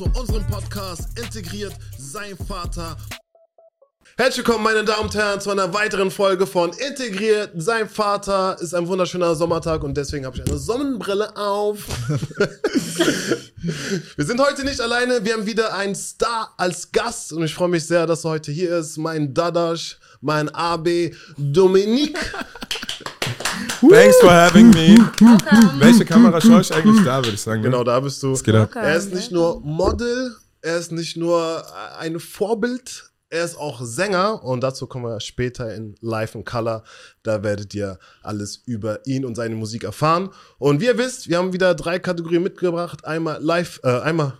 zu unserem Podcast Integriert sein Vater. Herzlich willkommen, meine Damen und Herren, zu einer weiteren Folge von Integriert sein Vater. Ist ein wunderschöner Sommertag und deswegen habe ich eine Sonnenbrille auf. wir sind heute nicht alleine, wir haben wieder einen Star als Gast und ich freue mich sehr, dass er heute hier ist. Mein Dadasch, mein AB Dominique. Thanks for having me. Welche Kamera schaue ich eigentlich da, würde ich sagen. ne? Genau, da bist du. Ab? Er ist nicht nur Model, er ist nicht nur ein Vorbild, er ist auch Sänger und dazu kommen wir später in Live in Color. Da werdet ihr alles über ihn und seine Musik erfahren. Und wie ihr wisst, wir haben wieder drei Kategorien mitgebracht. Einmal Live, äh, einmal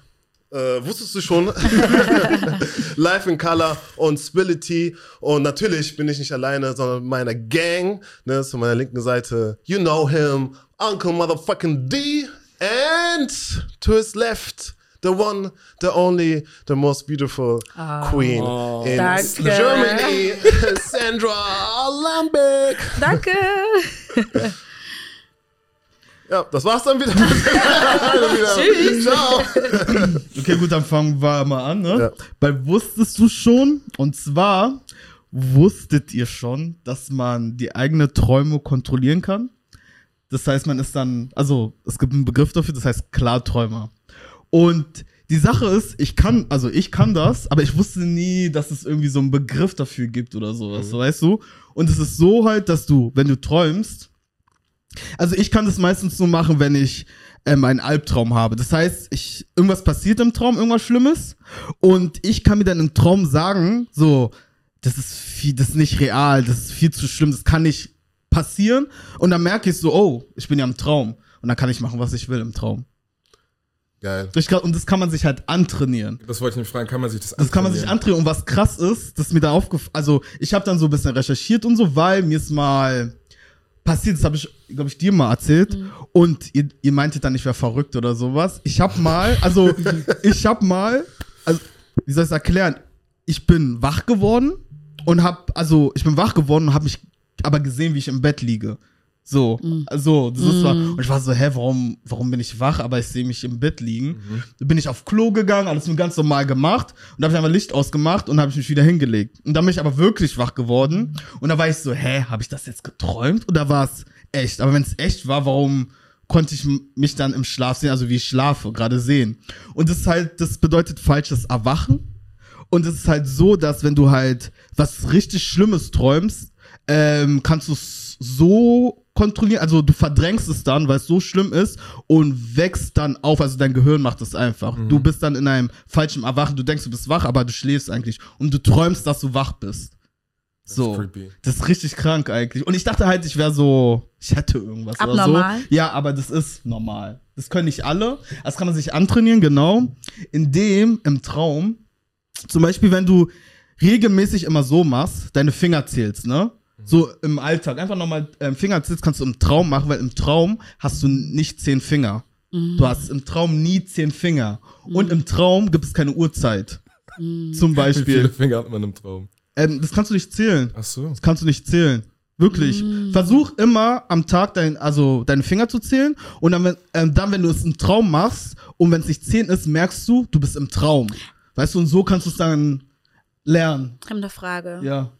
äh, wusstest du schon? Live in Color und Spility. Und natürlich bin ich nicht alleine, sondern meiner Gang. Ne, zu meiner linken Seite, you know him, Uncle Motherfucking D. And to his left, the one, the only, the most beautiful queen in Danke. Germany, Sandra Lambeck. Danke. Ja, das war's dann wieder. Tschüss. Ciao. Okay, gut, dann fangen wir mal an, ne? Ja. Weil wusstest du schon, und zwar wusstet ihr schon, dass man die eigene Träume kontrollieren kann? Das heißt, man ist dann, also es gibt einen Begriff dafür, das heißt Klarträumer. Und die Sache ist, ich kann, also ich kann das, aber ich wusste nie, dass es irgendwie so einen Begriff dafür gibt oder sowas, so, weißt du? Und es ist so halt, dass du, wenn du träumst, also ich kann das meistens nur machen, wenn ich ähm, einen Albtraum habe. Das heißt, ich, irgendwas passiert im Traum, irgendwas Schlimmes. Und ich kann mir dann im Traum sagen, so, das ist viel, das ist nicht real, das ist viel zu schlimm, das kann nicht passieren. Und dann merke ich so, oh, ich bin ja im Traum. Und dann kann ich machen, was ich will im Traum. Geil. Ich und das kann man sich halt antrainieren. Das wollte ich mich fragen, kann man sich das Das kann man sich antrainieren? antrainieren. Und was krass ist, das ist mir da aufgefallen, also ich habe dann so ein bisschen recherchiert und so, weil mir ist mal passiert, das habe ich, glaube ich, dir mal erzählt. Und ihr, ihr meintet dann, ich wäre verrückt oder sowas. Ich habe mal, also ich habe mal, also wie soll ich es erklären? Ich bin wach geworden und habe, also ich bin wach geworden und habe mich aber gesehen, wie ich im Bett liege. So, also das ist war, und ich war so, hä, warum, warum bin ich wach, aber ich sehe mich im Bett liegen. Dann bin ich auf Klo gegangen, alles nur ganz normal gemacht und habe ich einfach Licht ausgemacht und habe ich mich wieder hingelegt. Und dann bin ich aber wirklich wach geworden und da war ich so, hä, habe ich das jetzt geträumt oder war es echt? Aber wenn es echt war, warum konnte ich mich dann im Schlaf sehen, also wie ich schlafe, gerade sehen? Und das ist halt, das bedeutet falsches Erwachen. Und es ist halt so, dass wenn du halt was richtig Schlimmes träumst, ähm, kannst du es so kontrollieren, also du verdrängst es dann, weil es so schlimm ist und wächst dann auf, also dein Gehirn macht es einfach. Du bist dann in einem falschen Erwachen, du denkst, du bist wach, aber du schläfst eigentlich und du träumst, dass du wach bist. So. creepy. Das ist richtig krank eigentlich. Und ich dachte halt, ich wäre so, ich hätte irgendwas Abnormal? oder so. Ja, aber das ist normal. Das können nicht alle. Das kann man sich antrainieren, genau. Indem im Traum, zum Beispiel, wenn du regelmäßig immer so machst, deine Finger zählst, ne? So im Alltag. Einfach nochmal ähm, Finger zählst, kannst du im Traum machen, weil im Traum hast du nicht zehn Finger. Du hast im Traum nie zehn Finger. Und im Traum gibt es keine Uhrzeit. Zum Wie viele Beispiel. Finger hat man im Traum? Ähm, das kannst du nicht zählen. Ach so. Das kannst du nicht zählen. Wirklich. Versuch immer am Tag dein, also deine Finger zu zählen und dann, wenn, ähm, dann, wenn du es im Traum machst und wenn es nicht zehn ist, merkst du, du bist im Traum. Weißt du, und so kannst du es dann lernen. Ich habe eine Frage. Ja.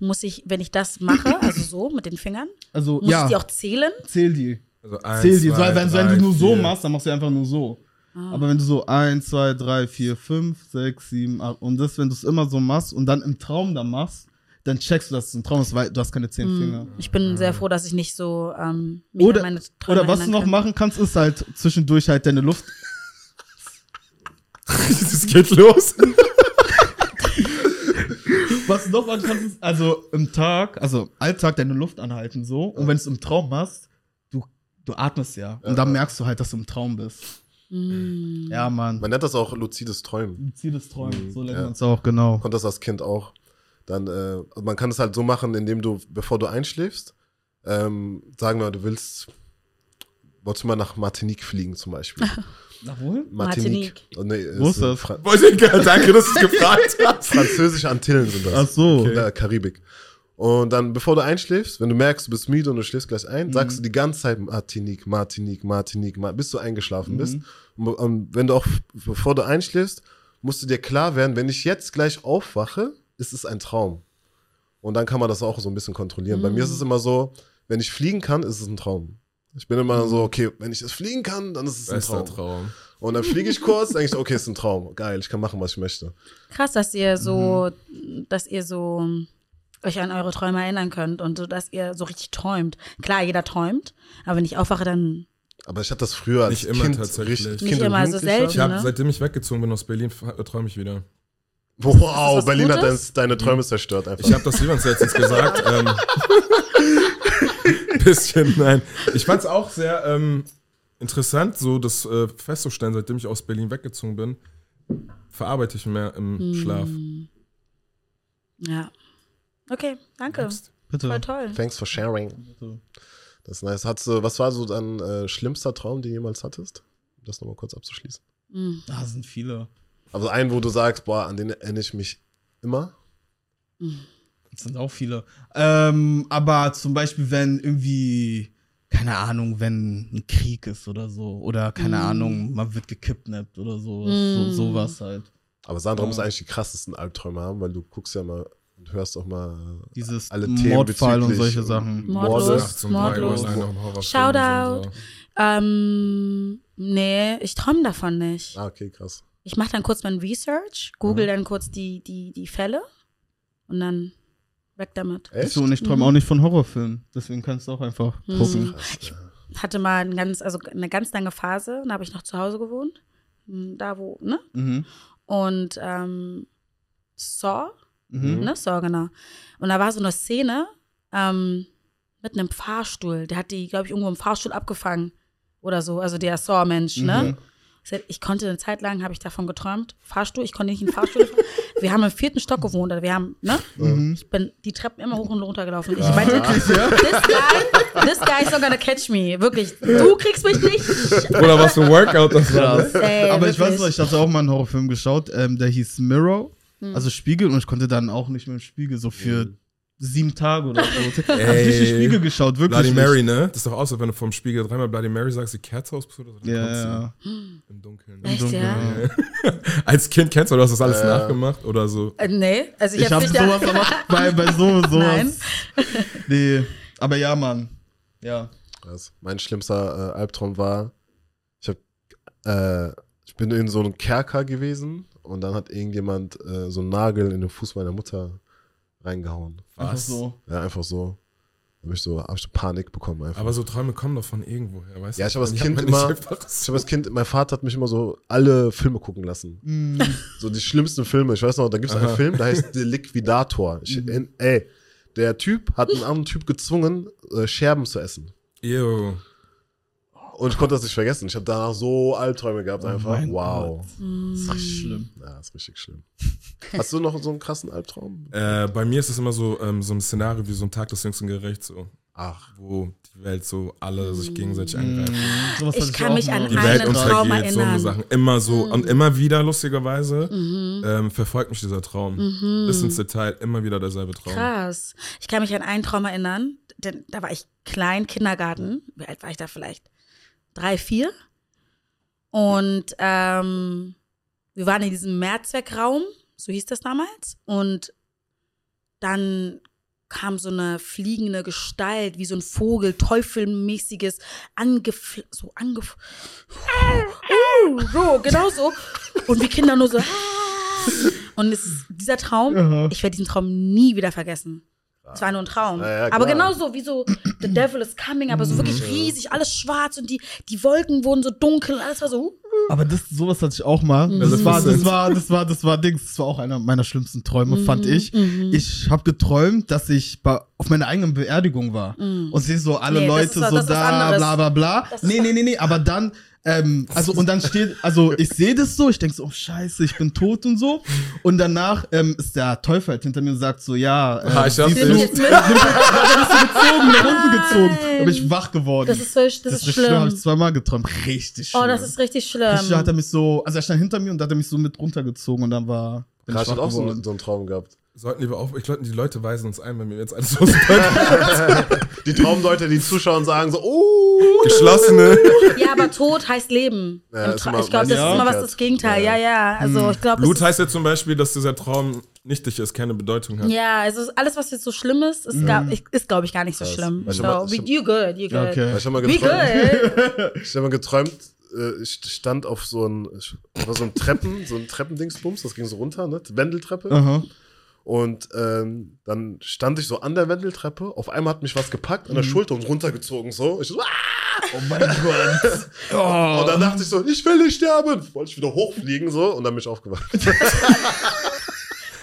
Muss ich, wenn ich das mache, also so mit den Fingern, Also, muss ja. ich die auch zählen? zähl die. Also eins, Zähl die. zwei, so, wenn, drei, wenn du nur so vier. machst, dann machst du einfach nur so. Aber wenn du so eins, zwei, drei, vier, fünf, sechs, sieben, acht und das, wenn du es immer so machst und dann im Traum dann machst, dann checkst du, dass es ein Traum ist, weil du hast keine zehn Finger. Ich bin sehr froh, dass ich nicht so ähm, mich Oder, an meine Träume oder was du noch kann. machen kannst, ist halt zwischendurch halt deine Luft. Es geht los. Was du noch machen kannst, ist also im Tag, also Alltag deine Luft anhalten so. Und wenn du es im Traum machst, du, du atmest ja. Und dann merkst du halt, dass du im Traum bist. Mm. Ja, Mann. Man nennt das auch luzides Träumen. Ziel des Träumen. So nennt Ja. man es auch, genau. konnte das als Kind auch. Dann, äh, man kann es halt so machen, indem du, bevor du einschläfst, ähm, sagen wir, du willst, wolltest du mal nach Martinique fliegen zum Beispiel. Nach wohin? Martinique. Oh, nee, Wo ist das? Fra danke, dass du es gefragt hast. Französische Antillen sind das. Ach so. In der Karibik. Und dann, bevor du einschläfst, wenn du merkst, du bist müde und du schläfst gleich ein, Mhm. sagst du die ganze Zeit Martinique, Martinique, Martinique, Mar- bis du eingeschlafen Mhm. bist. Und, und wenn du auch, bevor du einschläfst, musst du dir klar werden, wenn ich jetzt gleich aufwache, ist es ein Traum. Und dann kann man das auch so ein bisschen kontrollieren. Bei mir ist es immer so, wenn ich fliegen kann, ist es ein Traum. Ich bin immer so, okay, wenn ich das fliegen kann, dann ist es ein Traum. Traum. Und dann fliege ich kurz, denke ich, okay, ist ein Traum. Geil, ich kann machen, was ich möchte. Krass, dass ihr so, Mhm. dass ihr so euch an eure Träume erinnern könnt und so, dass ihr so richtig träumt. Klar, jeder träumt, aber wenn ich aufwache, dann Aber ich hatte das früher als Nicht immer Kind tatsächlich. richtig Nicht Kind und immer, so selten. Ich habe, Ne? seitdem ich weggezogen bin aus Berlin, träume ich wieder. Wow, Berlin hat Gutes? deine Träume zerstört einfach. Ich habe das jemand letztens gesagt. ähm, bisschen, nein. Ich fand es auch sehr ähm, interessant, so das äh, festzustellen, seitdem ich aus Berlin weggezogen bin, verarbeite ich mehr im Hm. Schlaf. ja. Okay, danke. Bitte. Voll toll. Thanks for sharing. Das ist nice. Hattest du, was war so dein äh, schlimmster Traum, den du jemals hattest? Um das nochmal kurz abzuschließen. Mhm. Da sind viele. Also einen, wo du sagst, boah, an den erinnere ich mich immer. Das sind auch viele. Ähm, aber zum Beispiel, wenn irgendwie, keine Ahnung, wenn ein Krieg ist oder so. Oder keine Mm. Ahnung, man wird gekidnappt oder so. Mm. so sowas halt. Aber Sandra Ja. muss eigentlich die krassesten Albträume haben, weil du guckst ja mal und hörst auch mal Dieses alle Themen Mordfall und solche Sachen. Mordlos. Mordlos. Shoutout. so. Ähm, nee, ich träume davon nicht. Ah, okay, krass. Ich mache dann kurz mein Research, google dann kurz die, die, die Fälle und dann weg damit. Echt? So, und ich träume auch nicht von Horrorfilmen. Deswegen kannst du auch einfach Mhm. gucken. Ja. Hatte mal ein ganz, also eine ganz lange Phase, da habe ich noch zu Hause gewohnt. Hm, Da wo, ne? Mhm. Und ähm, Saw, Mhm. ne? Saw, genau. Und da war so eine Szene ähm, mit einem Fahrstuhl. Der hat die, glaube ich, irgendwo im Fahrstuhl abgefangen oder so. Also der Saw-Mensch, ne? Ich konnte eine Zeit lang, habe ich davon geträumt, Fahrstuhl, ich konnte nicht in den Fahrstuhl fahren. Wir haben im vierten Stock gewohnt, also wir haben, ne? Mhm. Ich bin die Treppen immer hoch und runter gelaufen. Ich meinte, this guy, this guy is not gonna catch me. Wirklich, du kriegst mich nicht. Oder was für ein Workout das war. Krass. Ey, Aber ich weiß noch, ich hatte auch mal einen Horrorfilm geschaut, ähm, der hieß Mirror, Hm. also Spiegel, und ich konnte dann auch nicht mehr im Spiegel, so für sieben Tage oder so. Ich hab Ey. richtig Spiegel geschaut, wirklich. Bloody nicht. Mary, ne? Das ist doch auch so, wenn du vom Spiegel dreimal Bloody Mary sagst, die Kerze auspusst oder so. dann Ja, du ja. Im Dunkeln. Echt, Dunkeln, ja? Als Kind kennst du, du hast das alles Äh. nachgemacht oder so. Äh, nee, also ich, Ich hab nicht sowas aber bei, bei so, sowas. Nein. Nee, aber ja, Mann. Ja. Krass. Mein schlimmster äh, Albtraum war, ich hab, äh, ich bin in so einem Kerker gewesen und dann hat irgendjemand äh, so einen Nagel in den Fuß meiner Mutter reingehauen. Einfach Was? so. Ja, einfach so. Da hab ich so, hab ich so Panik bekommen einfach. Aber so Träume kommen doch von irgendwoher, weißt du? Ja, ich hab als Kind immer- einfach ich habe als Kind, mein Vater hat mich immer so alle Filme gucken lassen. Mm. So die schlimmsten Filme. Ich weiß noch, da gibt es einen. Film, der heißt Der Liquidator. Ich, Mhm. in, ey, der Typ hat einen anderen Typ gezwungen, äh, Scherben zu essen. Ew. Und ich konnte das nicht vergessen. Ich habe danach so Albträume gehabt Oh einfach. mein wow. Das ist richtig schlimm. Ja, ist richtig schlimm. Hast du noch so einen krassen Albtraum? Äh, bei mir ist es immer so, ähm, so ein Szenario wie so ein Tag des jüngsten Gerichts, so, Ach, wo die Welt so alle sich gegenseitig Mm. angreifen. Sowas Ich hatte kann auch mich an Die einen Welt Traum untergeht, so eine erinnern. Sachen. Immer so Mhm. und immer wieder, lustigerweise, Mhm. ähm, verfolgt mich dieser Traum. Mhm. Bis ins Detail, immer wieder derselbe Traum. Krass. Ich kann mich an einen Traum erinnern, denn da war ich klein, Kindergarten. Wie alt war ich da vielleicht? Drei, vier. Und ähm, wir waren in diesem Mehrzweckraum, so hieß das damals. Und dann kam so eine fliegende Gestalt, wie so ein Vogel, teufelmäßiges, angef so angef uh, so, genau so. Und wir Kinder nur so. Und es ist dieser Traum, ich werde diesen Traum nie wieder vergessen. Es war nur ein Traum. Ja, ja, aber klar. genauso wie so The Devil is Coming, aber so wirklich riesig, alles schwarz und die, die Wolken wurden so dunkel und alles war so. Aber das, sowas hatte ich auch mal. Mhm. Das war, das war, das war, das war Dings. Das war auch einer meiner schlimmsten Träume, fand ich. Mhm. Ich habe geträumt, dass ich bei, auf meiner eigenen Beerdigung war. Mhm. Und sehe so alle Nee, Leute ist was- so da, bla bla bla. Das Nee, nee, nee, nee. Aber dann, ähm, also und dann steht, also ich sehe das so, ich denke so, oh scheiße, ich bin tot und so. Und danach ähm, ist der Teufel halt hinter mir und sagt so, ja, äh, Ah, ich hab du, jetzt mit. dann bist du gezogen, nach unten gezogen. Da bin ich wach geworden. Das ist, so, das ist richtig schlimm. Habe ich schlimm. zweimal geträumt. Richtig schlimm. Oh, das ist richtig schlimm. Richtig, hat er mich so, also er stand hinter mir und da hat er mich so mit runtergezogen und dann war, bin Krass, ich ich auch so, einen- so einen Traum gehabt. Sollten lieber auf. Ich glaube, die Leute weisen uns ein, wenn wir jetzt alles auspacken. Die Traumleute, die zuschauen, sagen so, oh. Geschlossene. Ja, aber Tod heißt Leben. Ja, ich glaube, das ja. ist immer was das Gegenteil. Ja, ja. Also ich glaube, Blut heißt ja zum Beispiel, dass dieser Traum nichtig ist, keine Bedeutung hat. ja, also alles, was jetzt so schlimm ist, ist, gar- ich- ist glaube ich, gar nicht so Krass. schlimm. So, was- we- you good, you good. Okay. Ich habe mal geträumt, good. ich hab mal geträumt äh, ich stand auf so ein, ich war so ein Treppen, so ein Treppendingsbums, das ging so runter, ne? Wendeltreppe. Aha. Und ähm, dann stand ich so an der Wendeltreppe. Auf einmal hat mich was gepackt an der Schulter und runtergezogen. So. Ich so, ah! Oh mein Gott. Oh. Und dann dachte ich so, ich will nicht sterben. Wollte ich wieder hochfliegen so und dann bin ich aufgewacht.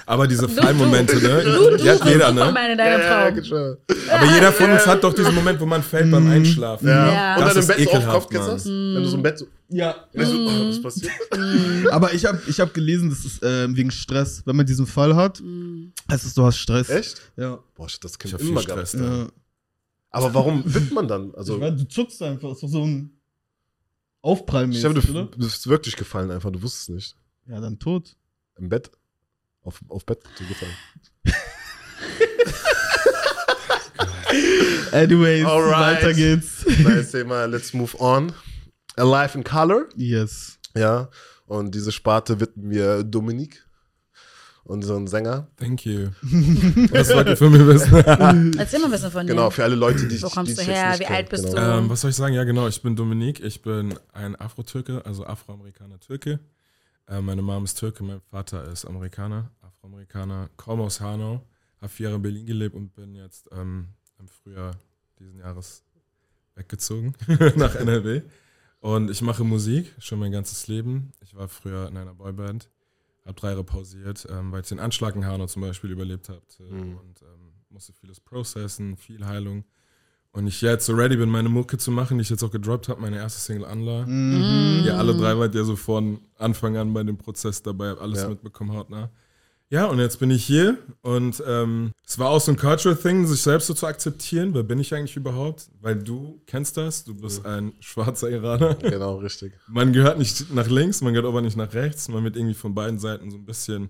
Aber diese Fallmomente, ne? Du, Die hat du, jeder, ne? in deinem Traum. geschwör. Aber jeder von uns hat doch diesen Moment, wo man fällt beim Einschlafen. ja. Ja. Und Das dann im ist Bett so auf den ekelhaft, Kopf Mann. gesetzt. Wenn du so im Bett so, Ja. ich so oh, was passiert? Aber ich habe ich hab gelesen, das ist ähm, wegen Stress. Wenn man diesen Fall hat, heißt es, du hast Stress. Echt? Ja. Boah, ich hab das Ich Kind hab viel immer Stress. gehabt. ja. Aber warum wippt man dann? Also, ich meine, du zuckst einfach. Ist doch so ein Aufprallmäßig, ich glaube, oder? du bist wirklich gefallen einfach. Du wusstest es nicht. Ja, dann tot. Im Bett. Auf, auf Bett so gefallen. Anyways, Alright. weiter geht's. Nice Thema. Let's move on. Alive in Color. Yes. Ja. Und diese Sparte widmen wir Dominik, unseren Sänger. Thank you. Was wollt ihr von mir wissen? Erzähl mal ein bisschen von dir. Genau, für alle Leute, die Wo kommst die du her? Wie kenn. alt bist genau. du? ähm, was soll ich sagen? Ja, genau. Ich bin Dominik. Ich bin ein Afro-Türke, also Afroamerikaner-Türke. Äh, meine Mom ist Türke, mein Vater ist Amerikaner, Afroamerikaner, komme aus Hanau, habe vier Jahre in Berlin gelebt und bin jetzt ähm, im Frühjahr diesen Jahres weggezogen nach NRW. Und ich mache Musik schon mein ganzes Leben. Ich war früher in einer Boyband, habe drei Jahre pausiert, ähm, weil ich den Anschlag in Hanau zum Beispiel überlebt habe Mhm. und ähm, musste vieles processen, viel Heilung. Und ich jetzt so ready bin, meine Mucke zu machen, die ich jetzt auch gedroppt habe, meine erste Single Anla. Mhm. Ihr alle drei wart ja so von Anfang an bei dem Prozess dabei, hab alles Ja. mitbekommen hautnah. Ja, und jetzt bin ich hier und ähm, es war auch so ein Cultural Thing, sich selbst so zu akzeptieren. Wer bin ich eigentlich überhaupt? Weil du kennst das, du bist ein schwarzer Iraner. Genau, richtig. Man gehört nicht nach links, man gehört aber nicht nach rechts. Man wird irgendwie von beiden Seiten so ein bisschen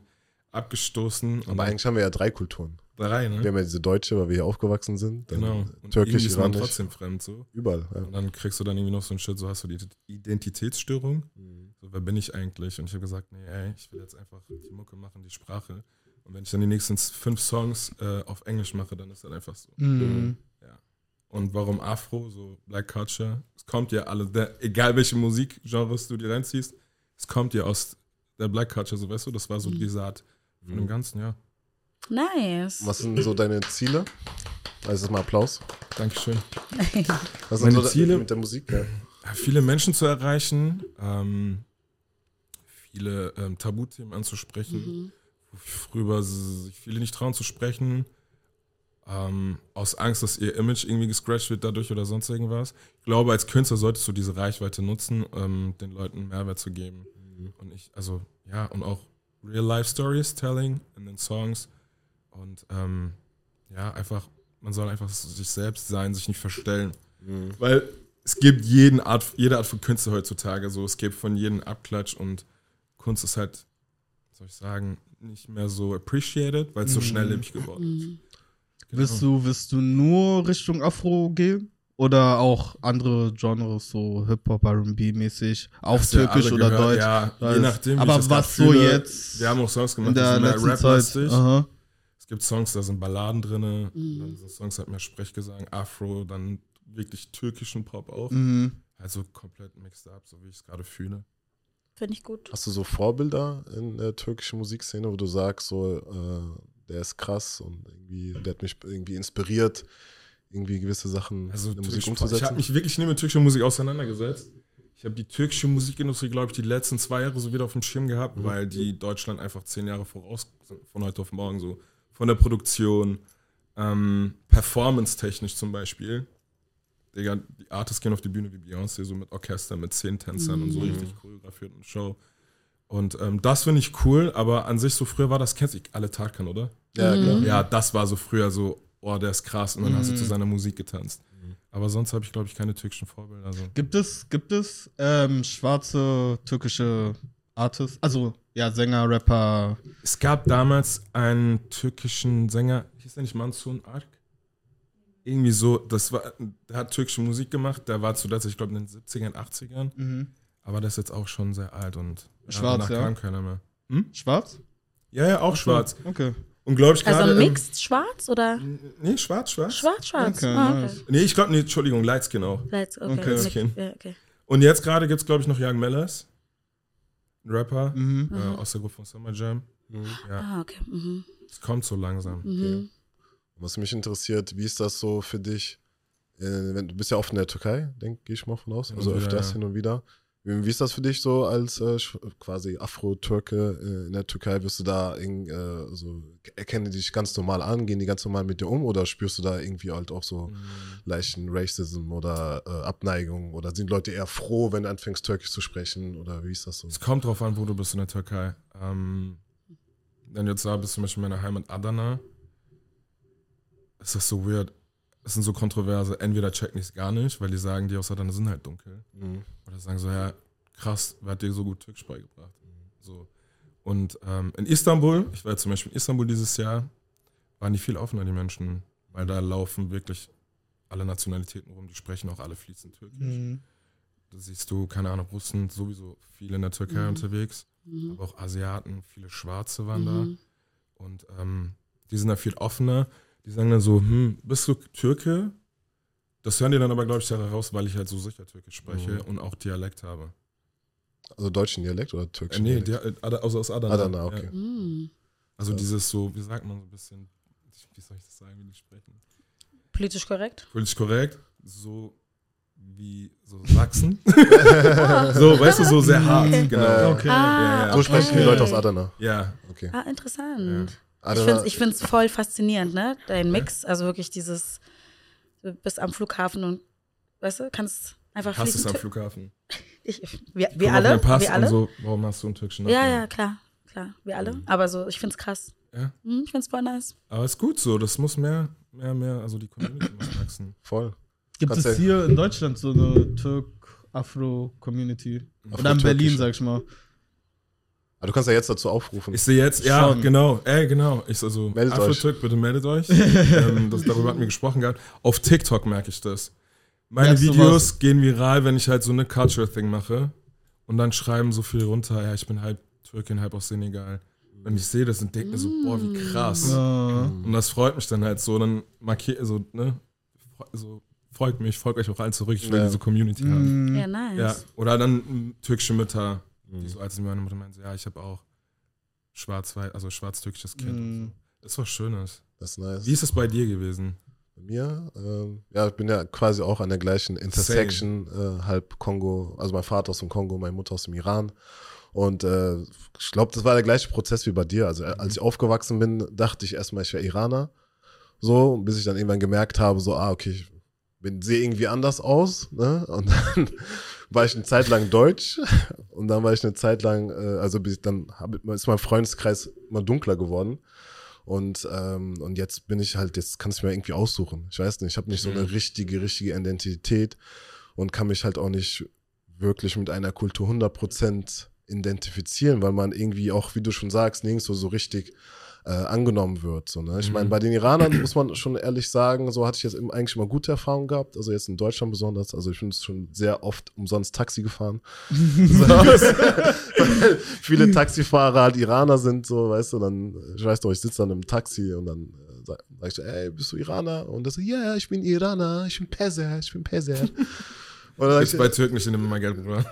abgestoßen. Aber eigentlich haben wir ja drei Kulturen. drei, ne? Wir haben ja diese deutsche, weil wir hier aufgewachsen sind. Dann Genau. Und Türkisch, ist man trotzdem fremd so. Überall. Ja. Und dann kriegst du dann irgendwie noch so ein Shit, so hast du die Identitätsstörung. Mhm. So, wer bin ich eigentlich? Und ich habe gesagt, nee, ey, ich will jetzt einfach die Mucke machen, die Sprache. Und wenn ich dann die nächsten fünf Songs äh, auf Englisch mache, dann ist das einfach so. Mhm. Und warum Afro, so Black Culture? Es kommt ja alle, der, egal welche Musikgenres du dir reinziehst, es kommt ja aus der Black Culture, so weißt du, das war so die Saat von dem Ganzen, ja. Nice. Was sind so deine Ziele? Also mal Applaus. Dankeschön. Was sind Meine so Ziele? mit der Musik? Ja. Ja, viele Menschen zu erreichen, ähm, viele ähm, Tabuthemen anzusprechen, worüber sich viele nicht trauen zu sprechen, ähm, aus Angst, dass ihr Image irgendwie gescratcht wird dadurch oder sonst irgendwas. Ich glaube, als Künstler solltest du diese Reichweite nutzen, ähm, den Leuten Mehrwert zu geben. Und ich, also, ja, und auch Real-Life-Stories telling in den Songs. Und ähm, ja, einfach, man soll einfach sich selbst sein, sich nicht verstellen. Weil es gibt jeden Art, jede Art von Künste heutzutage. So, es gibt von jedem Abklatsch und Kunst ist halt, soll ich sagen, nicht mehr so appreciated, weil es so schnelllebig geworden ist. Genau. Wirst du, wirst du nur Richtung Afro gehen? Oder auch andere Genres, so Hip-Hop, RB-mäßig, auch Hast ja türkisch alle oder gehört, Deutsch? Ja, je nachdem. wie Aber was so jetzt Wir haben auch Songs gemacht, in der die sind mehr? Rap-lastig. Es gibt Songs, da sind Balladen drin, dann sind Songs halt mehr Sprechgesang, Afro, dann wirklich türkischen Pop auch. Mhm. Also komplett mixed up, so wie ich es gerade fühle. Finde ich gut. Hast du so Vorbilder in der türkischen Musikszene, wo du sagst, so, äh, der ist krass und irgendwie, der hat mich irgendwie inspiriert, irgendwie gewisse Sachen Also in der Musik türkisch- ich umzusetzen? habe mich wirklich nie mit türkischer Musik auseinandergesetzt. Ich habe die türkische Musikindustrie, glaube ich, die letzten zwei Jahre so wieder auf dem Schirm gehabt, weil die Deutschland einfach zehn Jahre voraus sind, von heute auf morgen so. Von der Produktion, ähm, performance-technisch zum Beispiel. Digga, die Artists gehen auf die Bühne wie Beyoncé, so mit Orchester, mit zehn Tänzern und so richtig choreografiert und Show. Und ähm, das finde ich cool, aber an sich so früher war das, kennst du alle Tarkan, oder? ja, klar. Ja, das war so früher so, oh, der ist krass und dann hast du zu seiner Musik getanzt. Aber sonst habe ich, glaube ich, keine türkischen Vorbilder. Also. Gibt es, gibt es ähm, schwarze türkische Artists, also Ja, Sänger, Rapper. Es gab damals einen türkischen Sänger, hieß der nicht Mansun Ark? Irgendwie so, das war, der hat türkische Musik gemacht, der war zu der Zeit, ich glaube, in den 70ern, 80ern. Mhm. Aber der ist jetzt auch schon sehr alt und Schwarz, danach ja? kam keiner mehr. Schwarz? Ja, ja, auch schwarz. Okay. Und glaube ich gerade. Also ähm, mixed schwarz oder? Nee, schwarz, schwarz. Schwarz, schwarz. Okay, Ah, nice. okay. Nee, ich glaube, nee, Entschuldigung, Lightskin auch. Let's- okay. Okay. Mix- Skin. ja, okay. Und jetzt gerade gibt es, glaube ich, noch Young Mellers. Ein Rapper Mhm. äh, aus der Gruppe von Summer Jam. Mhm. Ja, Ah, okay. Mhm. es kommt so langsam. Mhm. Was mich interessiert, wie ist das so für dich? Äh, wenn, du bist ja oft in der Türkei, denke gehe ich mal von aus. Also wieder, öfters ja. hin und wieder. Wie, ist das für dich so als äh, quasi Afro-Türke äh, in der Türkei? Wirst du da in, äh, so, erkennen die dich ganz normal an, gehen die ganz normal mit dir um oder spürst du da irgendwie halt auch so Mhm. leichten Racism oder äh, Abneigung? Oder sind Leute eher froh, wenn du anfängst, Türkisch zu sprechen? Oder wie ist das so? Es kommt drauf an, wo du bist in der Türkei. Ähm, wenn du jetzt da bist, zum Beispiel in meiner Heimat Adana, ist das so weird. Es sind so Kontroverse. Entweder checken die es gar nicht, weil die sagen, die aus Adana sind halt dunkel. Mhm. Oder sagen so, ja, krass, wer hat dir so gut Türkisch beigebracht? So. Und ähm, in Istanbul, ich war jetzt zum Beispiel in Istanbul dieses Jahr, waren die viel offener, die Menschen. Weil da laufen wirklich alle Nationalitäten rum, die sprechen auch alle fließend Türkisch. Mhm. Da siehst du, keine Ahnung, Russen sowieso viele in der Türkei Mhm. unterwegs, Mhm. aber auch Asiaten, viele Schwarze waren da. Mhm. Und ähm, die sind da viel offener. Die sagen dann so, hm, bist du Türke? Das hören die dann aber, glaube ich, heraus, weil ich halt so sicher Türkisch spreche Mhm. und auch Dialekt habe. Also deutschen Dialekt oder Äh, türkischen nee, Dialekt? Dia- äh, also aus Adana. Adana, okay. Ja. Mhm. Also Ja. dieses so, wie sagt man so ein bisschen, wie soll ich das sagen, wie die sprechen? Politisch korrekt? Politisch korrekt, so wie so Sachsen. so, weißt du, so sehr hart, Okay. genau. Äh, Okay. Ah, Ja, ja. So sprechen die okay. Leute aus Adana. Ja, Okay. Ah, interessant. Ich Adana finde es voll faszinierend, ne? Dein Mix. Also wirklich dieses, du bist am Flughafen und, weißt du, kannst einfach hast es am Flughafen. Ich, wir wir alle? wir alle? Und so, warum hast du einen türkischen ja, Nachnamen? ja, klar. Klar, wir alle. Mhm. Aber so, ich find's krass. Ja. Mhm, ich find's voll nice. Aber ist gut so, das muss mehr, mehr, mehr, also die Community muss wachsen. voll. Gibt Kannst es ja- hier in Deutschland so eine Türk-Afro-Community? Oder in Berlin, sag ich mal. Aber du kannst ja jetzt dazu aufrufen. Ich sehe jetzt, ja, Schon. genau, ey, genau. Ich also, Meldet Afro-Türk, bitte meldet euch. ähm, das, darüber hatten wir gesprochen gehabt. Auf TikTok merke ich das. Meine Merkst Videos gehen viral, wenn ich halt so eine Culture-Thing mache. Und dann schreiben so viel runter, ja, ich bin halb Türkin, halb aus Senegal. Wenn ich sehe das und denke mir so, boah, wie krass. Ja. Und das freut mich dann halt so. Dann markiert, so, ne, so, freut mich, folgt euch auch allen zurück. Ich will Ja. diese Community haben. Mhm. Ja, nice. Ja, oder dann türkische Mütter, die Mhm. so als meine Mutter meinte, ja, ich habe auch schwarz-weiß, also schwarz-türkisches Kind. und Mhm. so. Das ist was Schönes. Das ist nice. Wie ist es bei dir gewesen? Bei mir, ähm, ja, ich bin ja quasi auch an der gleichen Intersection, äh, halb Kongo, also mein Vater aus dem Kongo, meine Mutter aus dem Iran. Und äh, ich glaube, das war der gleiche Prozess wie bei dir. Also äh, als ich aufgewachsen bin, dachte ich erstmal, ich wäre Iraner. So, bis ich dann irgendwann gemerkt habe, so, ah, okay, ich sehe irgendwie anders aus. Ne? Und dann war ich eine Zeit lang deutsch und dann war ich eine Zeit lang, äh, also bis dann hab, ist mein Freundeskreis immer dunkler geworden. Und, ähm, und jetzt bin ich halt, jetzt kann ich mir irgendwie aussuchen. Ich weiß nicht, ich habe nicht so eine Mhm. richtige, richtige Identität und kann mich halt auch nicht wirklich mit einer Kultur 100% identifizieren, weil man irgendwie auch, wie du schon sagst, nirgendwo so richtig äh, angenommen wird. So, ne? Ich meine, Mhm. bei den Iranern muss man schon ehrlich sagen, so hatte ich jetzt eigentlich mal gute Erfahrungen gehabt, also jetzt in Deutschland besonders. Also ich bin schon sehr oft umsonst Taxi gefahren. so, weil viele Taxifahrer halt Iraner sind, so, weißt du, dann, ich weiß doch, ich sitze dann im Taxi und dann äh, sag, sag ich, so, ey, bist du Iraner? Und das so, ja, ich bin Iraner, ich bin Perser, ich bin Perser. Und dann ich, bei Türken nicht, die nehmen immer Geld, Bruder.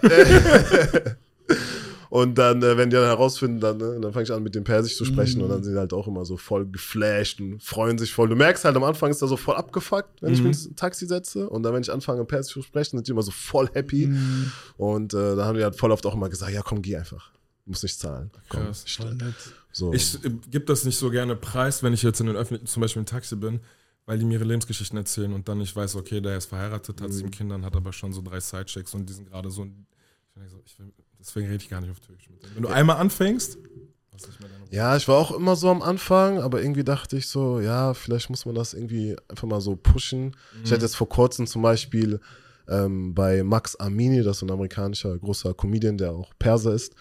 Und dann, äh, wenn die dann herausfinden, dann, ne, dann fange ich an, mit dem Persisch zu sprechen Mhm. und dann sind die halt auch immer so voll geflasht und freuen sich voll. Du merkst halt, am Anfang ist er so voll abgefuckt, wenn ich Mhm. mich ins Taxi setze. Und dann, wenn ich anfange, Persisch zu sprechen, sind die immer so voll happy. Mhm. Und äh, dann haben die halt voll oft auch immer gesagt, ja komm, geh einfach. Du musst nicht zahlen. Komm, Krass. ich- Voll nett. so. Ich äh, gebe das nicht so gerne preis, wenn ich jetzt in den öffentlichen, zum Beispiel im Taxi bin, weil die mir ihre Lebensgeschichten erzählen und dann ich weiß, okay, der ist verheiratet, hat Mhm. sieben Kindern, hat aber schon so drei Sidechecks und die sind gerade so. Ich so ich will, deswegen rede ich gar nicht auf Türkisch mit denen. Wenn du einmal anfängst, Ruhe. Ja, ich war auch immer so am Anfang, aber irgendwie dachte ich so, ja, vielleicht muss man das irgendwie einfach mal so pushen. Ich Mhm. hatte jetzt vor kurzem zum Beispiel ähm, bei Max Amini, das ist ein amerikanischer großer Comedian, der auch Perser ist,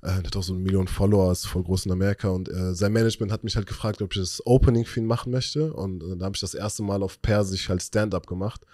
Äh, der hat auch so eine Million Follower, ist voll groß in Amerika und äh, sein Management hat mich halt gefragt, ob ich das Opening für ihn machen möchte und äh, da habe ich das erste Mal auf Persisch halt Stand-up gemacht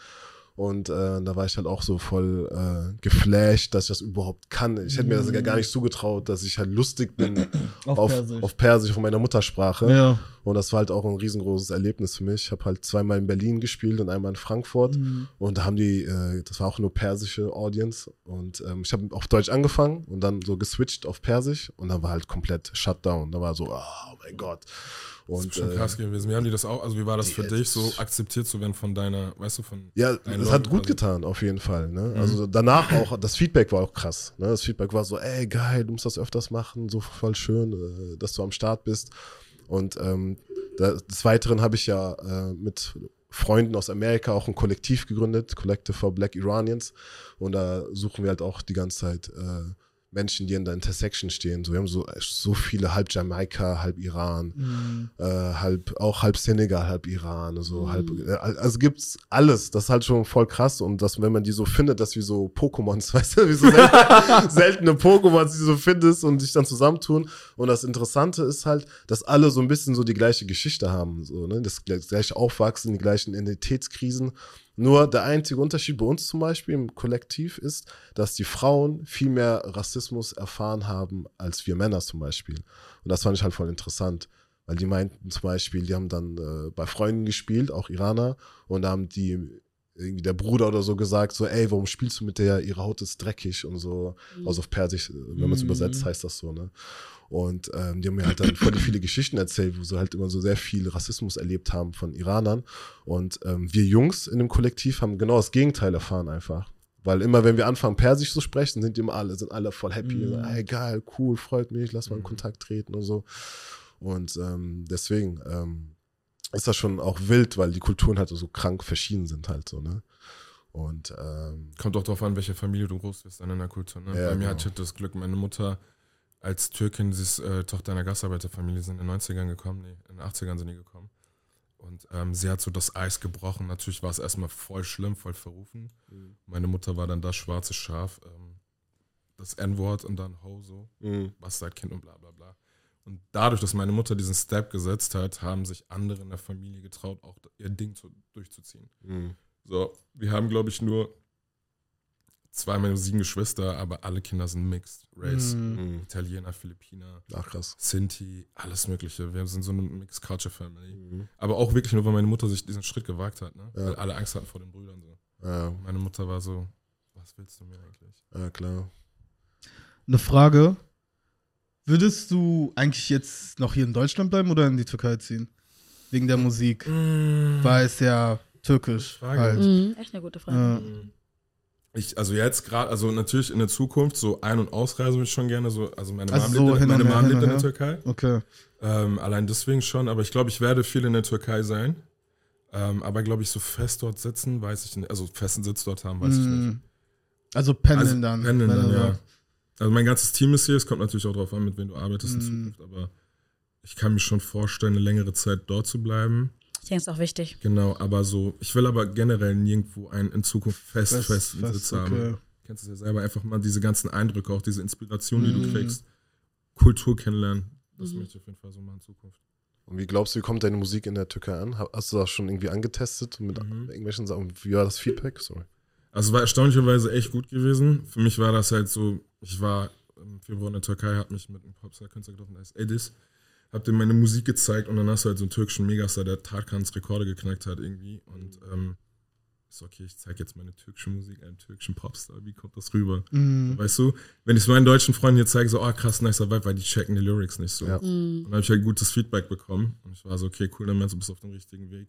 und äh, da war ich halt auch so voll äh, geflasht, dass ich das überhaupt kann. Ich hätte mir das gar nicht zugetraut, dass ich halt lustig bin Auf auf, Persisch. auf Persisch von meiner Muttersprache. Ja. Und das war halt auch ein riesengroßes Erlebnis für mich. Ich habe halt zweimal in Berlin gespielt und einmal in Frankfurt. Mhm. Und da haben die, äh, das war auch nur persische Audience. Und ähm, ich habe auf Deutsch angefangen und dann so geswitcht auf Persisch. Und dann war halt komplett Shutdown. Da war so, oh mein Gott. Das Und ist schon äh, krass gewesen. Wie haben die das auch, also wie war das für dich, so akzeptiert zu werden von deiner, weißt du, von Ja, es hat gut quasi? getan, auf jeden Fall. Ne? Mhm. Also danach auch, das Feedback war auch krass. Ne? Das Feedback war so, ey, geil, du musst das öfters machen, so voll schön, äh, dass du am Start bist. Und ähm, des Weiteren habe ich ja äh, mit Freunden aus Amerika auch ein Kollektiv gegründet, Collective for Black Iranians. Und da suchen wir halt auch die ganze Zeit äh, Menschen, die in der Intersection stehen. So, wir haben so, so viele, halb Jamaika, halb Iran Mhm. äh, halb, auch halb Senegal, halb Iran, so halb, äh, also gibt's alles, das ist halt schon voll krass. Und dass, wenn man die so findet, dass wie so Pokémons, weißt du, wie so selten, seltene Pokémons, die du so findest und sich dann zusammentun. Und das Interessante ist halt, dass alle so ein bisschen so die gleiche Geschichte haben, so, ne, das, das gleiche Aufwachsen, die gleichen Identitätskrisen, nur der einzige Unterschied bei uns zum Beispiel im Kollektiv ist, dass die Frauen viel mehr Rassismus erfahren haben als wir Männer zum Beispiel. Und das fand ich halt voll interessant. Weil die meinten zum Beispiel, die haben dann äh, bei Freunden gespielt, auch Iraner, und da haben die irgendwie der Bruder oder so gesagt, so, ey, warum spielst du mit der, ihre Haut ist dreckig und so. Also auf Persisch, äh, wenn man es Mhm. übersetzt, heißt das so, ne? Und ähm, die haben mir halt dann voll viele Geschichten erzählt, wo sie halt immer so sehr viel Rassismus erlebt haben von Iranern. Und ähm, wir Jungs in dem Kollektiv haben genau das Gegenteil erfahren einfach. Weil immer, wenn wir anfangen, Persisch zu sprechen, sind die immer alle, sind alle voll happy. Mhm. So, Ey, geil, cool, freut mich, lass mal in Mhm. Kontakt treten und so. Und ähm, deswegen ähm, ist das schon auch wild, weil die Kulturen halt so krank verschieden sind halt so, ne? Und ähm, Kommt auch darauf an, welche Familie du groß wirst in der Kultur. Ne? Ja, Bei mir genau. hatte ich das Glück, meine Mutter als Türkin, sie ist äh, Tochter einer Gastarbeiterfamilie, sind in den 90ern gekommen, nee, in den 80ern sind die gekommen. Und ähm, sie hat so das Eis gebrochen. Natürlich war es erstmal voll schlimm, voll verrufen. Meine Mutter war dann das schwarze Schaf, ähm, das N-Wort und dann Ho so, mh, Bastardkind und bla bla bla. Und dadurch, dass meine Mutter diesen Step gesetzt hat, haben sich andere in der Familie getraut, auch ihr Ding zu, durchzuziehen. mh, So, wir haben, glaube ich, nur zwei meiner sieben Geschwister, aber alle Kinder sind Mixed Race. Mhm. mh. Italiener, Philippiner, Ach krass. Sinti, alles Mögliche. Wir sind so eine Mixed Culture Family. Mhm. Aber auch wirklich nur, weil meine Mutter sich diesen Schritt gewagt hat, ne? Ja. Weil alle Angst hatten vor den Brüdern. So. Ja, Meine Mutter war so, was willst du mir eigentlich? ja, klar. Eine Frage. Würdest du eigentlich jetzt noch hier in Deutschland bleiben oder in die Türkei ziehen? Wegen der Musik. Weil es ja türkisch Frage. halt. Mhm, echt eine gute Frage. Ja. Ich, also jetzt gerade, also natürlich in der Zukunft, so Ein- und Ausreise würde ich schon gerne, so, also meine Also Mom so lebt, hin meine her, Mom lebt in der. Türkei. Okay. Ähm, allein deswegen schon, aber ich glaube, ich werde viel in der Türkei sein. Ähm, aber glaube ich, so fest dort sitzen, weiß ich nicht. Also festen Sitz dort haben, weiß ich nicht. Also pendeln also, dann. Pendeln dann, ja. Also mein ganzes Team ist hier, es kommt natürlich auch darauf an, mit wem du arbeitest in Mhm. Zukunft, aber ich kann mir schon vorstellen, eine längere Zeit dort zu bleiben. Ich denke, es ist auch wichtig. Genau, aber so, ich will aber generell nirgendwo einen in Zukunft fest, Fest- festen fest, Sitz haben. okay. Du kennst es ja selber, einfach mal diese ganzen Eindrücke, auch diese Inspiration, die Mhm. du kriegst, Kultur kennenlernen. Das Mhm. möchte ich auf jeden Fall so machen in Zukunft. Und wie glaubst du, wie kommt deine Musik in der Türkei an? Ha- Hast du das schon irgendwie angetestet mit Mhm. irgendwelchen Sachen? Wie war das Feedback? Sorry. Also es war erstaunlicherweise echt gut gewesen. Für mich war das halt so, ich war im Februar in der Türkei, hab mich mit einem Popstar-Künstler getroffen, der heißt Edis, hab dem meine Musik gezeigt und dann hast du halt so einen türkischen Megastar, der Tarkans Rekorde geknackt hat irgendwie und ähm, ist okay, ich zeige jetzt meine türkische Musik einem türkischen Popstar, wie kommt das rüber? Mhm. Weißt du, wenn ich es meinen deutschen Freunden hier zeige, so, oh krass, nicer Vibe, weil die checken die Lyrics nicht so. Ja. Mhm. Und dann habe ich halt gutes Feedback bekommen. Und ich war so, okay, cool, dann meinst du, bist auf dem richtigen Weg.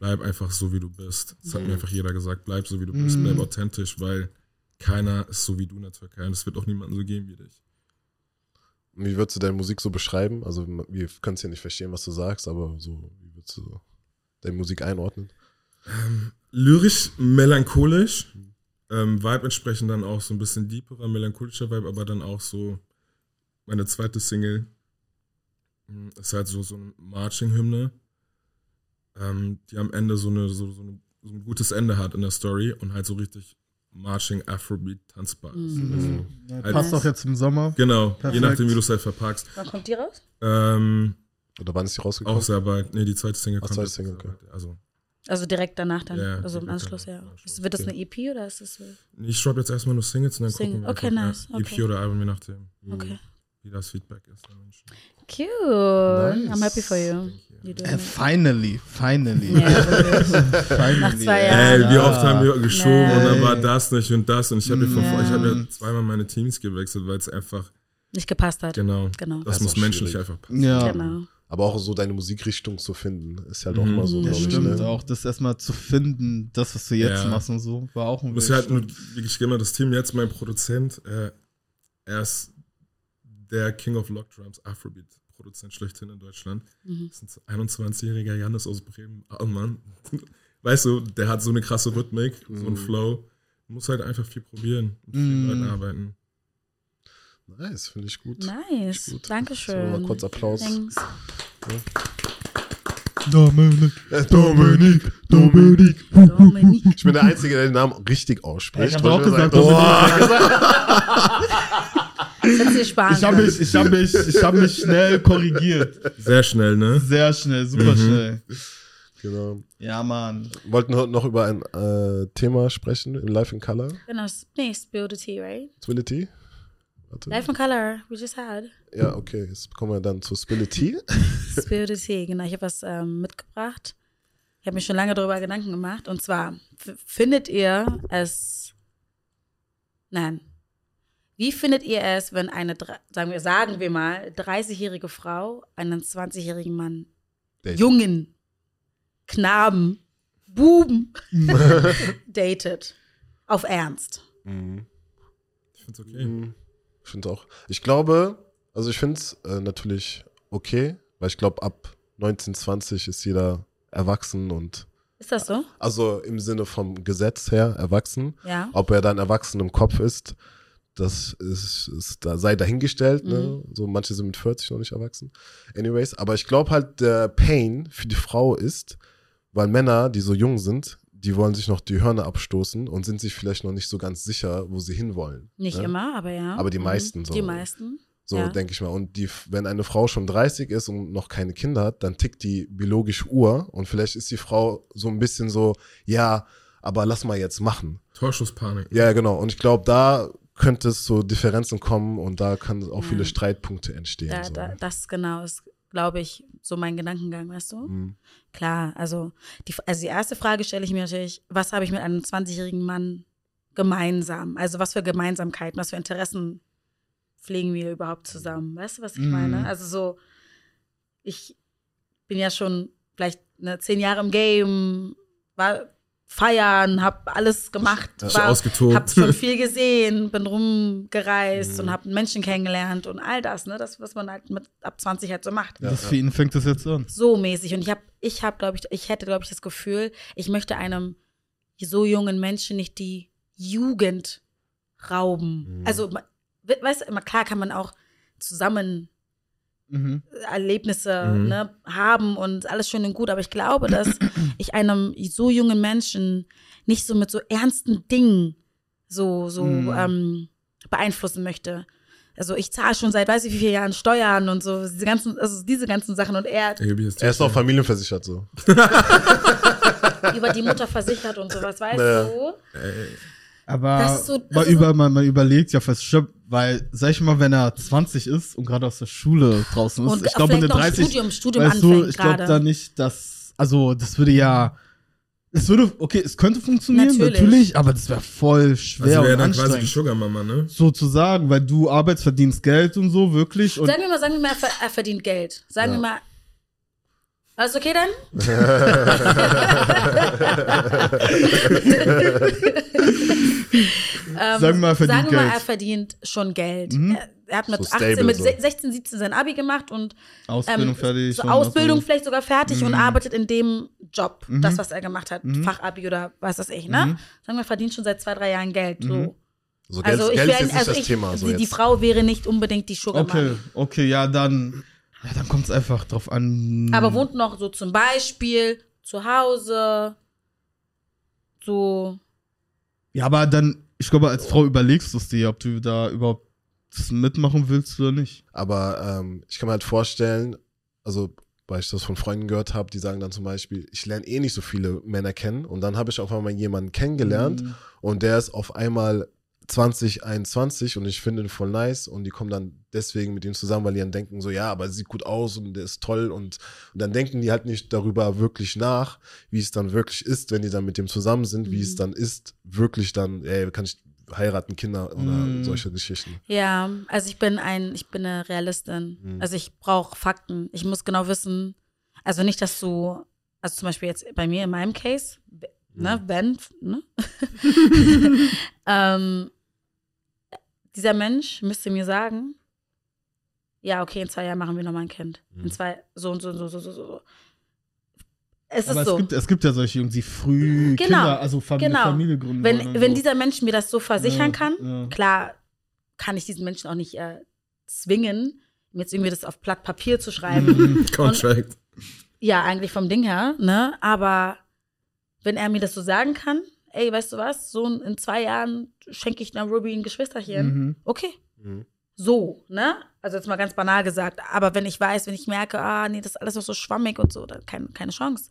Bleib einfach so, wie du bist. Das hat mir einfach jeder gesagt, bleib so, wie du bist, Mhm. bleib authentisch, weil keiner ist so wie du in der Türkei. Und es wird auch niemanden so geben wie dich. Wie würdest du deine Musik so beschreiben? Also, wir können es ja nicht verstehen, was du sagst, aber so, wie würdest du deine Musik einordnen? Lyrisch, melancholisch. Ähm, Vibe entsprechend dann auch so ein bisschen deeperer, melancholischer Vibe, aber dann auch so meine zweite Single mh, ist halt so, so eine Marching-Hymne, ähm, die am Ende so, eine, so, so, eine, so ein gutes Ende hat in der Story und halt so richtig Marching Afrobeat tanzbar ist. Mhm. Ja, Als- passt auch jetzt im Sommer. Genau, je Perfekt. nachdem, wie du es halt verpackst. Wann kommt die raus? Ähm, Oder wann ist die rausgekommen? auch sehr bald. Nee, die zweite Single Ach, kommt. zweite Single, okay. Also, Also direkt danach dann, Ja, also im Anschluss, ja. Anschluss, Wird das okay. eine EP oder ist das so? ich droppe jetzt erstmal nur Singles und dann Single. gucken wir Okay, einfach, nice, Ja, EP okay. oder Album, je nachdem, Okay. wie das Feedback ist. Cute. Nice. I'm happy for you. Äh, finally, finally. Ja, finally. Nach zwei Ey, Jahren. wie oft haben wir geschoben Nee. und dann war das nicht und das und ich habe Ja. ich habe ja zweimal meine Teams gewechselt, weil es einfach Nicht gepasst hat. genau Genau. das ist muss menschlich schwierig. einfach passen. Ja, Genau. Aber auch so deine Musikrichtung zu finden, ist halt auch Mhm. mal so, Ja, das ich, stimmt ne? auch. Das erstmal zu finden, das, was du jetzt Ja. machst und so, war auch ein Du musst Weg. halt nur wirklich immer das Team jetzt mein Produzent, äh, er ist der King of Lock Drums Afrobeat Produzent schlechthin in Deutschland. Mhm. Das ist ein 21-jähriger Janis aus Bremen, oh Mann. Weißt du, der hat so eine krasse Rhythmik, so Mhm. einen Flow. Du musst halt einfach viel probieren, mit vielen Mhm. Leuten arbeiten. Nice, finde ich gut. Nice. Gut. Dankeschön. So, mal kurz Applaus. Thanks. Dominik, Äh, Dominik, Dominik. Dominik. Ich bin der Einzige, der den Namen richtig ausspricht. Ich hab auch gesagt, dir sparen Ich habe mich, ich habe mich, ich habe mich schnell korrigiert. Sehr schnell, ne? Sehr schnell, super Mhm. schnell. Genau. Ja, Mann. Wollten heute noch über ein äh, Thema sprechen in Life in Color. Genau, nee, Spill the Tea, right? Spility? Warte. Life in Color, we just had. Ja, okay. Jetzt kommen wir dann zu Spility. Spill the Tea, genau. Ich habe was ähm, mitgebracht. Ich habe mir schon lange darüber Gedanken gemacht. Und zwar, findet ihr es. Nein. Wie findet ihr es, wenn eine, sagen wir, sagen wir mal, 30-jährige Frau einen 20-jährigen Mann, Daten. Jungen, Knaben, Buben datet? Auf Ernst. Mhm. Ich find's okay. Mhm. Ich finde auch. Ich glaube, also ich finde es äh, natürlich okay, weil ich glaube, ab 19, 20 ist jeder erwachsen und Ist das so? also im Sinne vom Gesetz her erwachsen. Ja. Ob er dann erwachsen im Kopf ist, das ist, ist da sei dahingestellt. Ne? So manche sind mit 40 noch nicht erwachsen. Anyways, aber ich glaube halt, der Pain für die Frau ist, weil Männer, die so jung sind, die wollen sich noch die Hörner abstoßen und sind sich vielleicht noch nicht so ganz sicher, wo sie hinwollen. Nicht ne? immer, aber ja. Aber die Mhm. meisten so. Die meisten. So Ja. denke ich mal. Und die, wenn eine Frau schon 30 ist und noch keine Kinder hat, dann tickt die biologische Uhr und vielleicht ist die Frau so ein bisschen so, ja, aber lass mal jetzt machen. Torschusspanik. Ja, genau. Und ich glaube, da könnte es so Differenzen kommen und da kann auch Ja. viele Streitpunkte entstehen. Da, so. da, das genau ist, glaube ich, so mein Gedankengang, weißt du? Mhm. Klar, also die, also die erste Frage stelle ich mir natürlich, was habe ich mit einem 20-jährigen Mann gemeinsam? Also was für Gemeinsamkeiten, was für Interessen pflegen wir überhaupt zusammen? Weißt du, was ich Mhm. meine? Also so, ich bin ja schon vielleicht ne, zehn Jahre im Game, war feiern, hab alles gemacht, war, Ausgetobt. hab schon viel gesehen, bin rumgereist Mhm. und hab Menschen kennengelernt und all das, ne? Das, was man halt mit ab 20 halt so macht Ja, das ja. für ihn fängt das jetzt an. so mäßig. Und ich habe, ich habe, glaube ich, ich hätte, glaube ich, das Gefühl, ich möchte einem so jungen Menschen nicht die Jugend rauben. Mhm. Also, weißt du, immer klar kann man auch zusammen Mhm. Erlebnisse Mhm. ne, haben und alles schön und gut, aber ich glaube, dass ich einem so jungen Menschen nicht so mit so ernsten Dingen so, so Mhm. ähm, beeinflussen möchte. Also ich zahle schon seit weiß ich wie vielen Jahren Steuern und so diese ganzen, also diese ganzen Sachen und er Er ist auch familienversichert so. über die Mutter versichert und sowas, weißt Naja. du? Aber Das ist so- das man, ist so- über, man, man überlegt ja fast schon, weil, sag ich mal, wenn er 20 ist und gerade aus der Schule draußen ist, Und ich glaube, eine noch 30, Studium, Studium weißt du, ich glaube da nicht, dass, also das würde ja, es würde, okay, es könnte funktionieren, Natürlich. natürlich, aber das wäre voll schwer Also wäre und dann quasi die anstrengend. Sugar Mama, ne? Sozusagen, weil du arbeitest, verdienst Geld und so, wirklich. Und Sagen wir mal, sagen wir mal, er er verdient Geld. Sagen Ja. wir mal, alles okay dann? ähm, Sagen wir mal, er verdient sagen wir mal, er verdient schon Geld. Mhm. Er, er hat mit So 18, stable mit so. 16, 17 sein Abi gemacht und Ausbildung ähm, fertig. so und Ausbildung vielleicht sogar fertig und Mhm. arbeitet in dem Job, Mhm. das, was er gemacht hat, Mhm. Fachabi oder was weiß ich, ne? Mhm. Sagen wir, verdient schon seit zwei, drei Jahren Geld. So. Mhm. So Geld, Also ich Geld wäre, ist jetzt nicht also das ich, Thema. So die, die. Frau wäre nicht unbedingt die Sugar Okay, okay, ja, dann, ja, dann kommt es einfach drauf an. Aber wohnt noch so zum Beispiel zu Hause, so Ja, aber dann, ich glaube, als Frau überlegst du es dir, ob du da überhaupt das mitmachen willst oder nicht. Aber ähm, ich kann mir halt vorstellen, also weil ich das von Freunden gehört habe, die sagen dann zum Beispiel, ich lerne eh nicht so viele Männer kennen und dann habe ich auf einmal jemanden kennengelernt Mhm. und der ist auf einmal 2021 und ich finde ihn voll nice und die kommen dann deswegen mit ihm zusammen, weil die dann denken so, ja, aber er sieht gut aus und der ist toll und, und dann denken die halt nicht darüber wirklich nach, wie es dann wirklich ist, wenn die dann mit dem zusammen sind, wie es Mhm. dann ist, wirklich dann, ey, kann ich heiraten, Kinder oder Mhm. solche Geschichten. Ja, also ich bin ein, ich bin eine Realistin. Mhm. Also ich brauche Fakten. Ich muss genau wissen, also nicht, dass du, also zum Beispiel jetzt bei mir in meinem Case, ne, wenn, ne? ähm, dieser Mensch müsste mir sagen, ja, okay, in zwei Jahren machen wir nochmal ein Kind. In Mhm. zwei, so und so und so, so, so, so. Es Aber ist es, so. gibt, es gibt ja solche Jungs, die früh Genau, Kinder, also Familie, genau. Familie gründen wenn, wenn so. dieser Mensch mir das so versichern Ja, kann, ja. klar kann ich diesen Menschen auch nicht äh, zwingen, jetzt irgendwie das auf Blatt Papier zu schreiben. Mhm. Contract. Ja, eigentlich vom Ding her, ne? Aber wenn er mir das so sagen kann, ey, weißt du was, so in zwei Jahren schenke ich einer Ruby ein Geschwisterchen, Mhm. okay. Mhm. So, ne? Also jetzt mal ganz banal gesagt. Aber wenn ich weiß, wenn ich merke, ah, nee, das ist alles noch so schwammig und so, dann keine, keine Chance.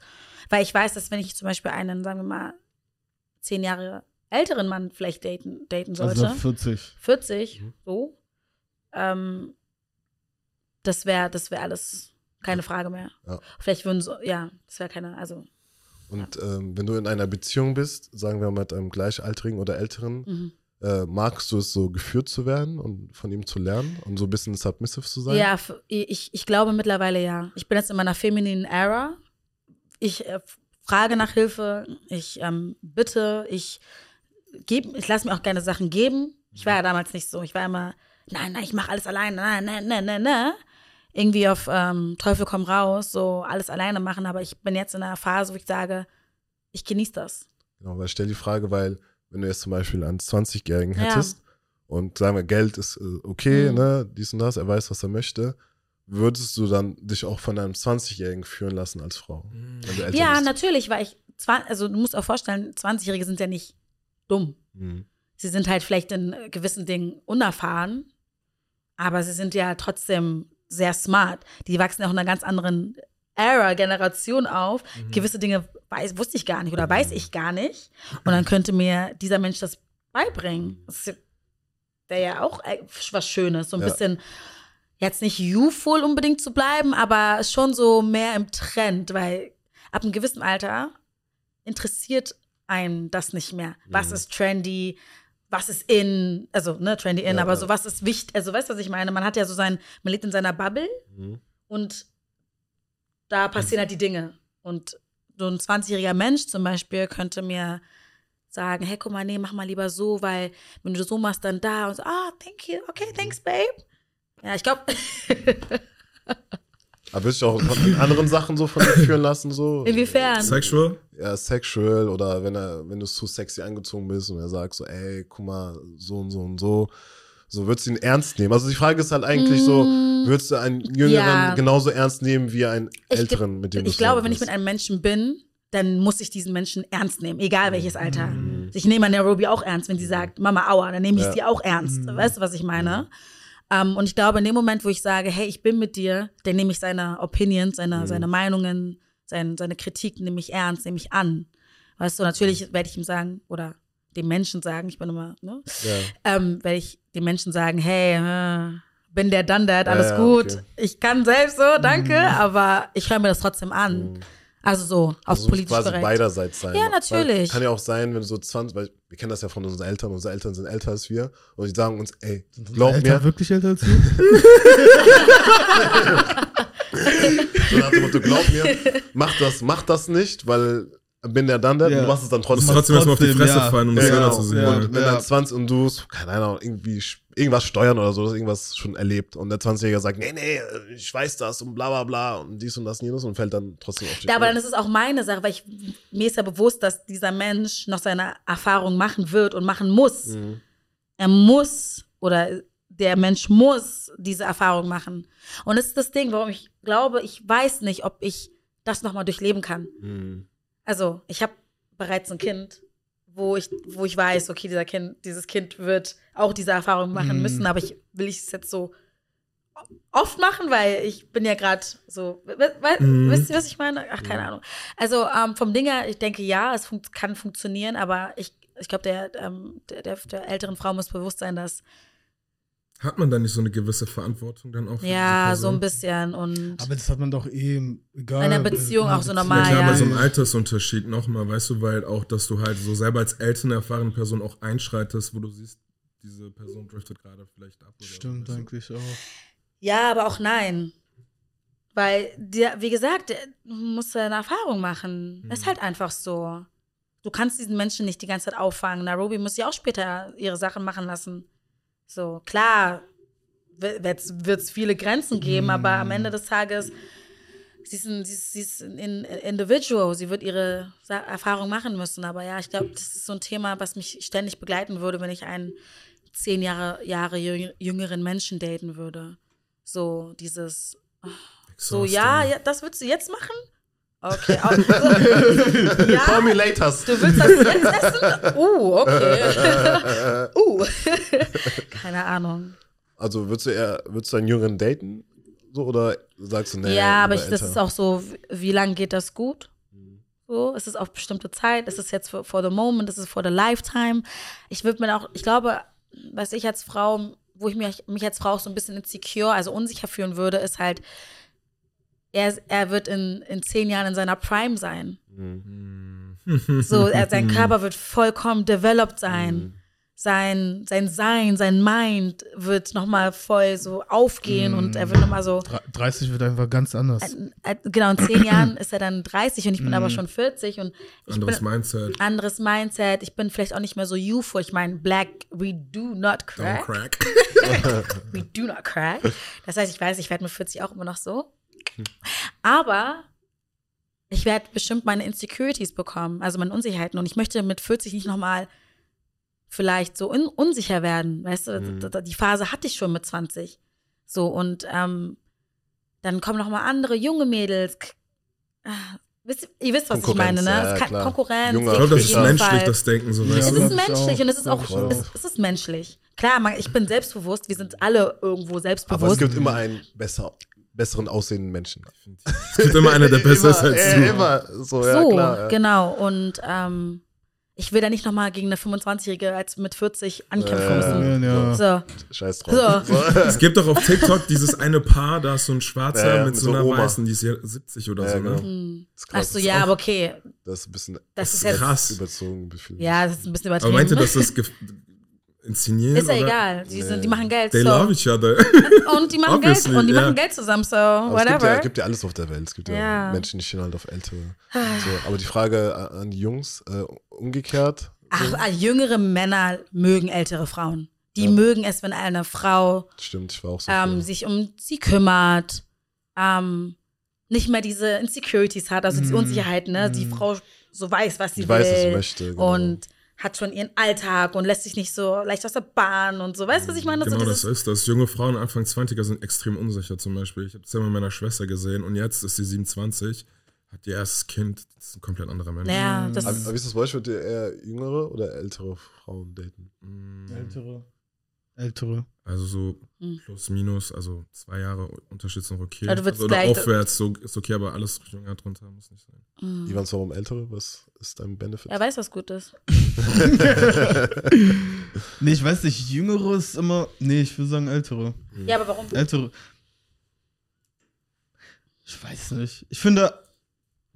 Weil ich weiß, dass wenn ich zum Beispiel einen, sagen wir mal, zehn Jahre älteren Mann vielleicht daten, daten sollte, Also 40. 40, Mhm. so, ähm, das wäre das wär alles keine Frage mehr. Ja. Vielleicht würden so, ja, das wäre keine, also, Und ähm, wenn du in einer Beziehung bist, sagen wir mit einem Gleichaltrigen oder Älteren, mhm. äh, magst du es so geführt zu werden und von ihm zu lernen und so ein bisschen submissive zu sein? Ja, ich, ich glaube mittlerweile ja. Ich bin jetzt in meiner femininen Era. Ich äh, frage nach Hilfe, ich ähm, bitte, ich gebe, ich lasse mir auch gerne Sachen geben. Ich war ja damals nicht so. Ich war immer, nein, nein, ich mache alles alleine, nein, nein, nein, nein, nein. Irgendwie auf ähm, Teufel komm raus, so alles alleine machen. Aber ich bin jetzt in einer Phase, wo ich sage, ich genieße das. Genau, weil ich stelle die Frage, weil wenn du jetzt zum Beispiel einen 20-Jährigen Ja. hättest und sagen wir, Geld ist äh, okay, Mhm. ne, dies und das, er weiß, was er möchte, würdest du dann dich auch von einem 20-Jährigen führen lassen als Frau? Älter Ja, bist? natürlich, weil ich, also du musst auch vorstellen, 20-Jährige sind ja nicht dumm. Mhm. Sie sind halt vielleicht in gewissen Dingen unerfahren, aber sie sind ja trotzdem sehr smart. Die wachsen ja auch in einer ganz anderen Era, Generation auf. Gewisse Dinge weiß, wusste ich gar nicht oder weiß ich gar nicht. Und dann könnte mir dieser Mensch das beibringen. Das wäre ja auch äh, was Schönes. So ein Ja. bisschen, jetzt nicht youthful unbedingt zu bleiben, aber schon so mehr im Trend, weil ab einem gewissen Alter interessiert einen das nicht mehr. Was Mhm. ist trendy? Was ist in, also ne, trendy in, Ja, aber ja. so was ist wichtig, also weißt du, was ich meine? Man hat ja so sein, man lebt in seiner Bubble Mhm. und da passieren halt die Dinge. Und so ein 20-jähriger Mensch zum Beispiel könnte mir sagen, hey, guck mal, nee, mach mal lieber so, weil wenn du so machst, dann da und so, ah, thank you, okay, thanks, babe. Ja, ich glaube, Aber willst du auch von anderen Sachen so von dir führen lassen? So? inwiefern? Sexual? Ja, sexual oder wenn er, wenn du zu sexy angezogen bist und er sagt so, ey, guck mal, so und so und so, so würdest du ihn ernst nehmen. Also die Frage ist halt eigentlich so, Mm, würdest du einen Jüngeren Ja. genauso ernst nehmen wie einen Ich Älteren, mit dem du Ich glaube, wenn ich mit einem Menschen bin, dann muss ich diesen Menschen ernst nehmen, egal welches Alter. Mhm. Ich nehme meine Ruby auch ernst, wenn sie sagt, Mama, aua, dann nehme ich Ja. sie auch ernst. Mhm. Weißt du, was ich meine? Ähm, und ich glaube, in dem Moment, wo ich sage, hey, ich bin mit dir, dann nehme ich seine Opinions, seine, Mhm. seine Meinungen, sein, seine Kritik nehme ich ernst, nehme ich an. Weißt du, natürlich werde ich ihm sagen, oder dem Menschen sagen, ich bin immer, ne? Ja. ähm, werde ich den Menschen sagen, hey, äh, bin der done that, alles Ja, ja, gut. okay. Ich kann selbst so, danke, aber ich höre mir das trotzdem an. Mhm. Also so, auf Also politisch quasi korrekt. beiderseits sein. Ja, natürlich. Weil, kann ja auch sein, wenn du so 20, weil wir kennen das ja von unseren Eltern, unsere Eltern sind älter als wir und die sagen uns, ey, glaub Älter, mir, wirklich älter als du? so nach dem Motto, glaub mir, mach das, mach das nicht, weil bin der dann der, Ja. du machst es dann Du musst trotzdem. trotzdem erstmal auf die trotzdem, Fresse ja. fallen, um das Ja, selber genau. zu sehen. Ja. Ja. Und wenn dann 20 und du, keine Ahnung, irgendwie irgendwas steuern oder so, das irgendwas schon erlebt und der 20-Jährige sagt, nee, nee, ich weiß das und bla bla bla und dies und das und jenes und fällt dann trotzdem auf die Ja, aber dann ist es auch meine Sache, weil ich, mir ist ja bewusst, dass dieser Mensch noch seine Erfahrung machen wird und machen muss. Mhm. Er muss oder der Mensch muss diese Erfahrung machen. Und das ist das Ding, warum ich glaube, ich weiß nicht, ob ich das nochmal durchleben kann. Mhm. Also, ich habe bereits ein Kind wo ich, wo ich weiß, okay, dieser kind, dieses Kind wird auch diese Erfahrung machen Mhm. müssen, aber ich will ich es jetzt so oft machen, weil ich bin ja gerade so, we- Mhm. wisst ihr, was ich meine? Ach, keine Ahnung. Also ähm, vom Ding her, ich denke, ja, es fun kann funktionieren, aber ich, ich glaube, der, ähm, der, der, der älteren Frau muss bewusst sein, dass, Hat man da nicht so eine gewisse Verantwortung dann auch? ja, so ein bisschen und Aber das hat man doch eh, egal. In einer Beziehung auch so Ja, normal, klar, ja. aber so ein Altersunterschied nochmal, weißt du, weil auch, dass du halt so selber als ältere, erfahrene Person auch einschreitest, wo du siehst, diese Person driftet gerade vielleicht ab. Oder Stimmt du? eigentlich auch. Ja, aber auch nein. Weil, dir, wie gesagt, der muss eine Erfahrung machen. Mhm. Ist halt einfach so. Du kannst diesen Menschen nicht die ganze Zeit auffangen. Nairobi muss ja auch später ihre Sachen machen lassen. So, klar, wird es viele Grenzen geben, Mhm. aber am Ende des Tages, sie ist, ein, sie ist, sie ist ein In- Individual. Sie wird ihre Erfahrung machen müssen. Aber ja, ich glaube, das ist so ein Thema, was mich ständig begleiten würde, wenn ich einen zehn Jahre, Jahre jüng- jüngeren Menschen daten würde. So dieses, so Exhausting. ja, ja, das würdest du jetzt machen? Okay, auch, so, Call ja, me later. du willst das jetzt essen? Uh, okay. uh. Keine Ahnung. Also würdest du eher, würdest du einen Jüngeren daten? So, oder sagst du, nee, ja, aber ich, das ist auch so, wie- lange geht das gut? So, ist es auf bestimmte Zeit? Ist es jetzt for, for the moment? Ist es for the lifetime? Ich würde mir auch, ich glaube, was ich als Frau, wo ich mich, mich als Frau auch so ein bisschen insecure, also unsicher fühlen würde, ist halt, er, er wird in, in zehn Jahren in seiner Prime sein. Hm. So, er, sein Körper wird vollkommen developed sein. Sein, sein Sein, sein Mind wird nochmal voll so aufgehen und er wird nochmal so. Dre- 30 wird einfach ganz anders. Äh, Genau, in zehn Jahren ist er dann 30 und ich bin aber schon 40 und ich Anderes bin Mindset. anderes Mindset. Ich bin vielleicht auch nicht mehr so youthful. Ich meine, Black, we do not Don't crack. crack. We do not crack. Das heißt, ich weiß, ich werde mit 40 auch immer noch so. Aber ich werde bestimmt meine Insecurities bekommen, also meine Unsicherheiten. Und ich möchte mit 40 nicht nochmal vielleicht so un unsicher werden. Weißt du, Mhm. die Phase hatte ich schon mit 20. So, und ähm, dann kommen noch mal andere junge Mädels. Ah, Wisst, ihr wisst, was ich meine, Konkurrenz, ne? ja, es kann. Konkurrenz. Junger Ich glaube, das ist menschlich, Fall. das Denken, so Ja, Es ist menschlich auch. und es ist auch, Glaub ich es, es ist menschlich. Klar, man, ich bin selbstbewusst, wir sind alle irgendwo Aber es selbstbewusst. gibt immer einen besser, besseren aussehenden Menschen. Es gibt immer einer, der besser ist immer, als du. Immer, so, ja, so, klar. Ja. genau. Und ähm, ich will da nicht nochmal gegen eine 25-Jährige als mit 40 ankämpfen Äh, müssen. Ja, So, Scheiß drauf. So. Es gibt doch auf TikTok dieses eine Paar, da ist so ein Schwarzer Ja, ja, mit mit so einer Oma. Weißen, die ist ja 70 oder Ja, so, ne? genau. hm. Das ist ach krass. so, ja, aber okay. Das ist ein bisschen Das ist krass. überzogen. Ja, das ist ein bisschen Aber übertrieben. meinte, dass das inszenieren? ist ja oder? egal. Die, sind, die machen Geld. They so. love each other. Und die machen Geld und die machen Geld zusammen, so Aber es gibt ja, whatever. gibt ja alles auf der Welt. Es gibt ja, Ja. Menschen, die stehen halt auf Ältere. So, aber die Frage an die Jungs, äh, umgekehrt. Ach, ah, jüngere Männer mögen ältere Frauen. Die Ja. mögen es, wenn eine Frau Stimmt, ich war auch so. ähm, sich um sie kümmert, ähm, nicht mehr diese Insecurities hat, also diese Mm. Unsicherheiten, ne? Die Mm. Frau so weiß, was sie die will. weiß, was sie möchte. Genau. und hat schon ihren Alltag und lässt sich nicht so leicht aus der Bahn und so. Weißt du, was ich meine? Genau so das ist das. Junge Frauen Anfang 20er sind extrem unsicher zum Beispiel. Ich habe es ja mit meiner Schwester gesehen und jetzt ist sie 27, hat ihr erstes Kind, das ist ein komplett anderer Mensch. ja, das aber, aber wie ist das bei euch? Würdet ihr eher jüngere oder ältere Frauen daten? Mm, Ältere. Ältere. Also so Hm. plus minus, also zwei Jahre Unterschied sind okay. Ja, du würdest also, oder gleich- aufwärts, so ist okay, aber alles jünger drunter muss nicht sein. mm. Ivan, warum ältere? Was ist dein Benefit? er weiß, was gut ist. Nee, ich weiß nicht, Jüngere ist immer. Nee, ich würde sagen Ältere. Ja, aber warum? Ältere. Ich weiß nicht. Ich finde,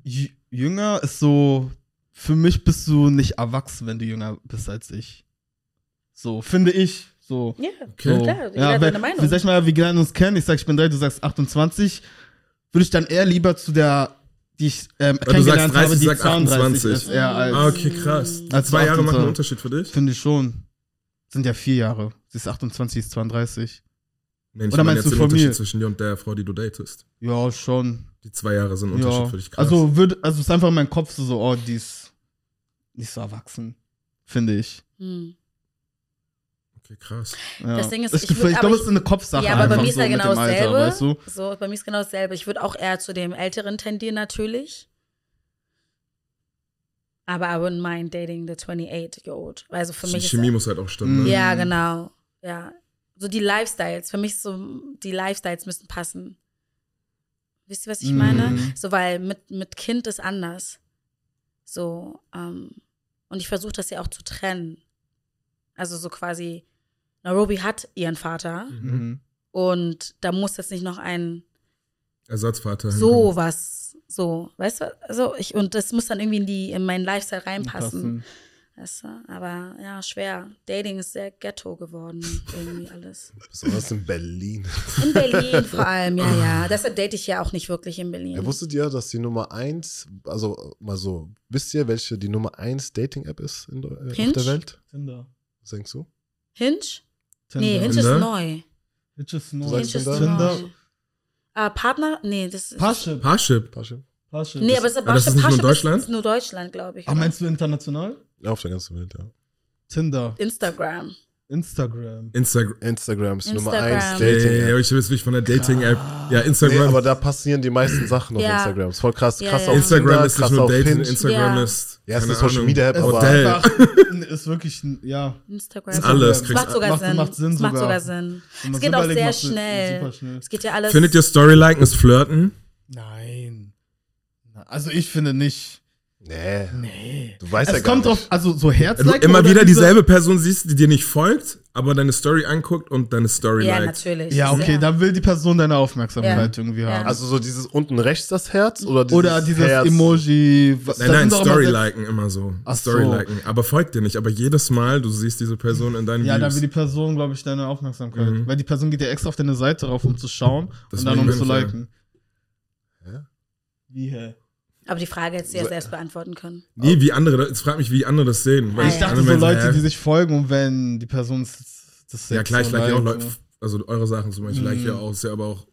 jü- jünger ist so. Für mich bist du nicht erwachsen, wenn du jünger bist als ich. So, finde ich. So. Ja, Okay. so. klar, jeder ja, hat wenn, seine Meinung. Wie sag ich mal, wie wir uns kennen, ich sag, ich bin 3, du sagst 28, würde ich dann eher lieber zu der, die ich ähm, du kennengelernt sagst 30, habe, die ich sag 32 28. ist. Eher als, Ah, okay, krass. Als zwei Jahre machen 28. einen Unterschied für dich? Finde ich schon. Sind ja vier Jahre. Sie ist 28, ist 32. Nee, ich Oder meinst jetzt du den von Unterschied mir? zwischen dir und der Frau, die du datest. Ja, schon. Die zwei Jahre sind ein Unterschied Ja. für dich krass. Also, würde, also es ist einfach in meinem Kopf so, so, oh, die ist nicht so erwachsen. Finde ich. Hm. Okay, krass. Ja. Das Ding ist, ich, ich würd- ich glaube, es ist eine Kopfsache. Ja, aber bei einfach mir ist so ja genau dem Alter, dasselbe. weißt du? So, bei mir ist genau dasselbe. Ich würde auch eher zu dem Älteren tendieren, natürlich. Aber I wouldn't mind dating the 28-year-old. Also für Die mich ist Chemie muss halt auch stimmen. Ne? Ja, genau. Ja. So die Lifestyles. Für mich so, die Lifestyles müssen passen. Wisst ihr, was ich meine? Mhm. So, weil mit, mit Kind ist anders. So, ähm, und ich versuche das ja auch zu trennen. Also so quasi, Nairobi hat ihren Vater Mhm. und da muss jetzt nicht noch ein Ersatzvater. so was, so, weißt du? Also ich, und das muss dann irgendwie in die, in meinen Lifestyle reinpassen. Passen. Weißt du? Aber ja, schwer. Dating ist sehr ghetto geworden, irgendwie alles. Besonders in Berlin. In Berlin vor allem, ja, ja. Deshalb date ich ja auch nicht wirklich in Berlin. Ja, wusstet ihr, dass die Nummer 1, also mal so, wisst ihr, welche die Nummer 1 Dating-App ist in, der- äh, auf Hinge? der Welt? Tinder. Was denkst du? Hinge? Tinder. Nee, Hinge ist Tinder? neu. Hinge ist neu. Hinge ist Tinder? neu. Äh, Partner? Nee, das ist. Parship. Parship. Parship? Parship. Nee, aber es ist, Aber das ist nicht nur Parship Deutschland? Ist nur Deutschland, glaube ich. Ach, meinst du international? Ja, auf der ganzen Welt, ja. Tinder. Instagram. Instagram. Instagram. Instagram ist Nummer Instagram. 1 Ja, Dating-App. ich weiß nicht von der Dating-App. Ja, Nee, Instagram. aber da passieren die meisten Sachen auf Ja. Instagram. Ist voll krass. Ja, Krass ja. auf Instagram ist nicht krass nur auf Dating, Hinge. Instagram Ja. ist. Ja, es ist eine Social Media App, aber einfach, ist wirklich, ein- ja. Instagram. Ist alles, Es kriegst- macht sogar macht- Sinn. macht Sinn es macht sogar. sogar Sinn. Es geht auch sehr schnell. Super schnell. Es geht ja alles. Findet ihr Storyliken ist Flirten? Nein. Also ich finde nicht. Nee, Nee. du weißt ja Es gar kommt nicht. drauf, also so Wenn du Herzlecken immer wieder diese- dieselbe Person siehst, die dir nicht folgt, aber deine Story anguckt und deine Story ja, liked. natürlich. Ja, okay, dann will die Person deine Aufmerksamkeit irgendwie Ja. haben. Also so dieses unten rechts das Herz oder dieses oder dieses Herz? Emoji. was- Nein, da nein, Story liken immer so. Ach Story so. liken. Aber folgt dir nicht. Aber jedes Mal, du siehst diese Person in deinen Ja, da Views. will die Person, glaube ich, deine Aufmerksamkeit. Mhm. Weil die Person geht ja extra auf deine Seite rauf, um zu schauen Das und dann um zu liken. Hä? Wie, hä? Aber die Frage hättest du ja So- selbst beantworten können. Nee, wie andere, jetzt frag mich, wie andere das sehen. Weil Ah, Ich ja. dachte so Leute, die sich folgen und wenn die Person das, das Ja, klar, ich like ja auch Leute, ne? also eure Sachen zum Beispiel, like Mhm. ja auch, ist ja aber auch,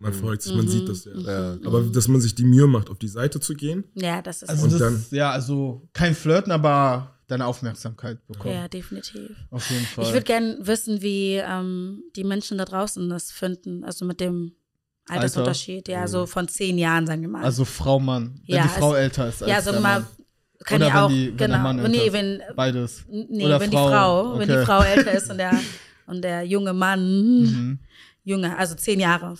man folgt sich, man Mhm. sieht das ja. Ja. Aber dass man sich die Mühe macht, auf die Seite zu gehen, Ja, das ist Also Und das, dann- ja, also kein Flirten, aber deine Aufmerksamkeit bekommen. ja, definitiv. Auf jeden Fall. Ich würde gerne wissen, wie ähm, die Menschen da draußen das finden, also mit dem Altersunterschied, ja, so von zehn Jahren, sagen wir mal. also Frau, Mann. Wenn Ja, die Frau älter ist als ja, sagen der wir mal, Mann. kann Oder ja wenn auch, die- wenn der genau, Mann nee, älter ist. wenn, Beides. nee, Oder wenn Frau, die Frau, wenn die okay. Frau älter ist und der, und der junge Mann, Mhm. junge, also zehn Jahre.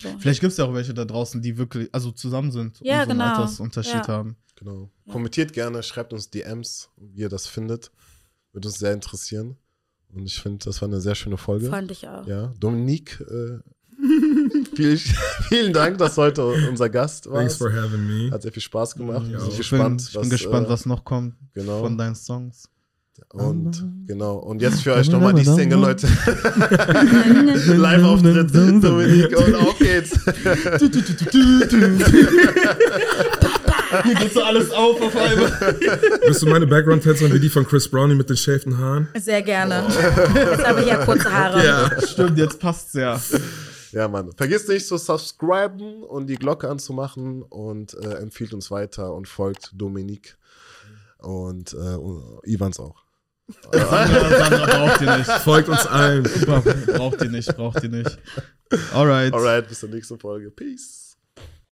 So. Vielleicht gibt es ja auch welche da draußen, die wirklich, also zusammen sind Ja, und so einen genau. Altersunterschied Ja. haben. Genau. Kommentiert gerne, schreibt uns DMs, wie ihr das findet. Würde uns sehr interessieren. Und ich finde, das war eine sehr schöne Folge. Fand ich auch. Ja, Dominique, äh, viel, vielen Dank, dass heute unser Gast thanks for having me. Hat sehr viel Spaß gemacht. Ja, ich gespannt, bin, ich bin gespannt, äh, was noch kommt genau. von deinen Songs. Und genau. Und jetzt für euch nochmal die Single, Leute. Live-Auftritt, Dominique. Und auf geht's. Hier geht so alles auf auf einmal. Bist du meine Background-Tänzerin wie die von Chris Brownie mit den shavten Haaren? Sehr gerne. Jetzt habe ich ja kurze Haare. Ja. Stimmt, jetzt passt's ja. Ja, Mann. Vergisst nicht zu subscriben und die Glocke anzumachen und äh, empfiehlt uns weiter und folgt Dominique und äh, und Ivans auch. Sandra, Sandra braucht ihr nicht. Folgt uns allen. Braucht ihr nicht, braucht ihr nicht. Alright. Alright, bis zur nächsten Folge. Peace.